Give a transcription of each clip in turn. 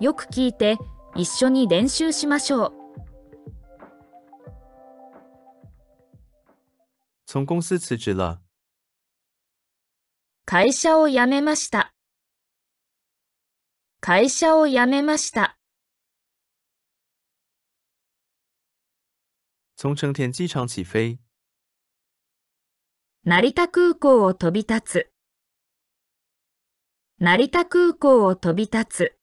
よく聞いて、一緒に練習しましょう。从公司辞职了。会社を辞めました。会社を辞めました。从成田机场起飞。成田空港を飛び立つ。成田空港を飛び立つ。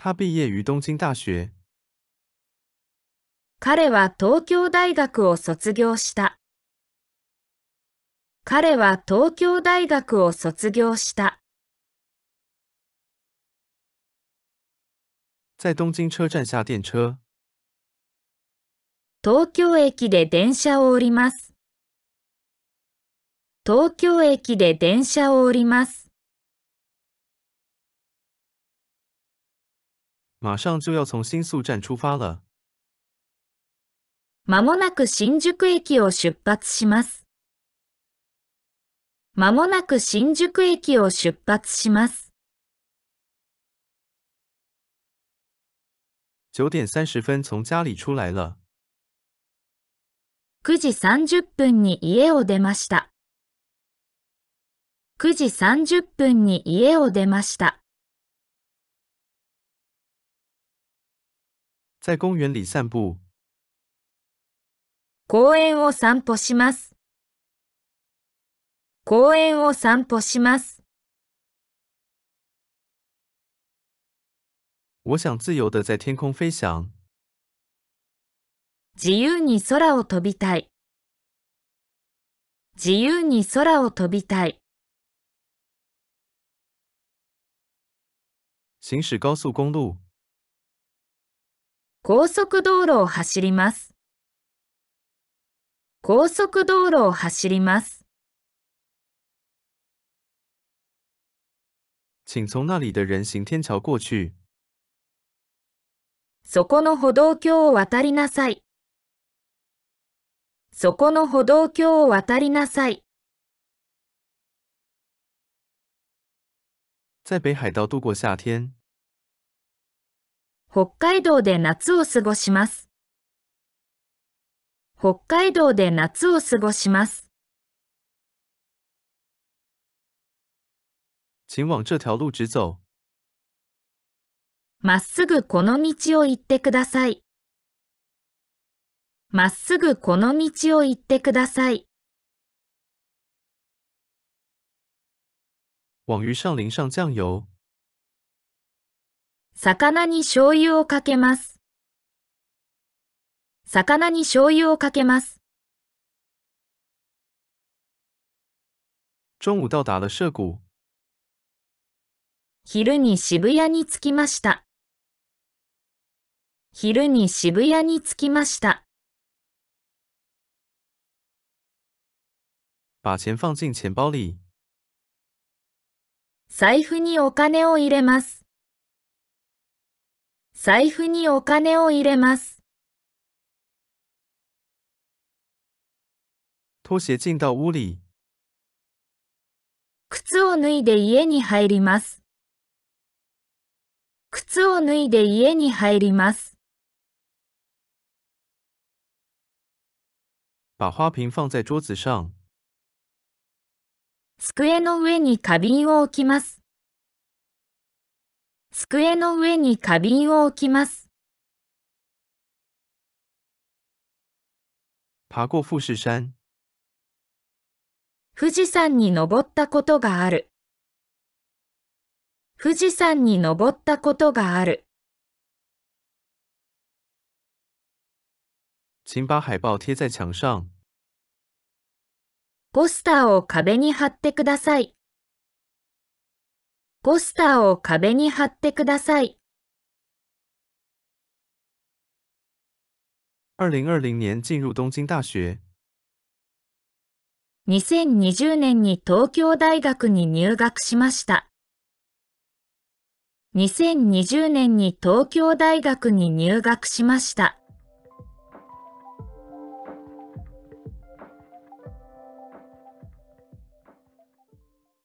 他毕业于东京大学。彼は東京大学を卒業した。彼は東京大学を卒業した。在东京车站下電車。東京駅で電車を降ります。東京駅で電車を降ります。马上就要从新宿站出发了。まもなく新宿駅を出発します。まもなく新宿駅を出発します。九点三十分从家里出来了。9時30分に家を出ました。9時30分に家を出ました。在公園里散步。公園を散歩します。公園を散歩します。我想自由的在天空飞翔。自由に空を飛びたい。自由に空を飛びたい。行驶高速公路。 高速道路を走ります。高速道路を走ります。请从那里的人行天桥过去。そこの歩道橋を渡りなさい。そこの歩道橋を渡りなさい。在北海道度过夏天。北海道で夏を過ごします。北海道で夏を過ごします。请往这条路直走。まっすぐこの道を行ってください。まっすぐこの道を行ってください。往鱼上淋上酱油。魚に醤油をかけます。魚に醤油をかけます。中午到达了涩谷。昼に渋谷に着きました。昼に渋谷に着きました。把钱放进钱包里。財布にお金を入れます。財布にお金を入れます。拖鞋进到屋里。靴を脱いで家に入ります。靴を脱いで家に入ります。把花瓶放在桌子上。机の上に花瓶を置きます。机の上に花瓶を置きます。爬过富士山。富士山に登ったことがある。富士山に登ったことがある。请把海报贴在墙上。ポスターを壁に貼ってください。ポスターを壁に貼ってください。2020年進入東京大学。2020年に東京大学に入学しました。2020年に東京大学に入学しました。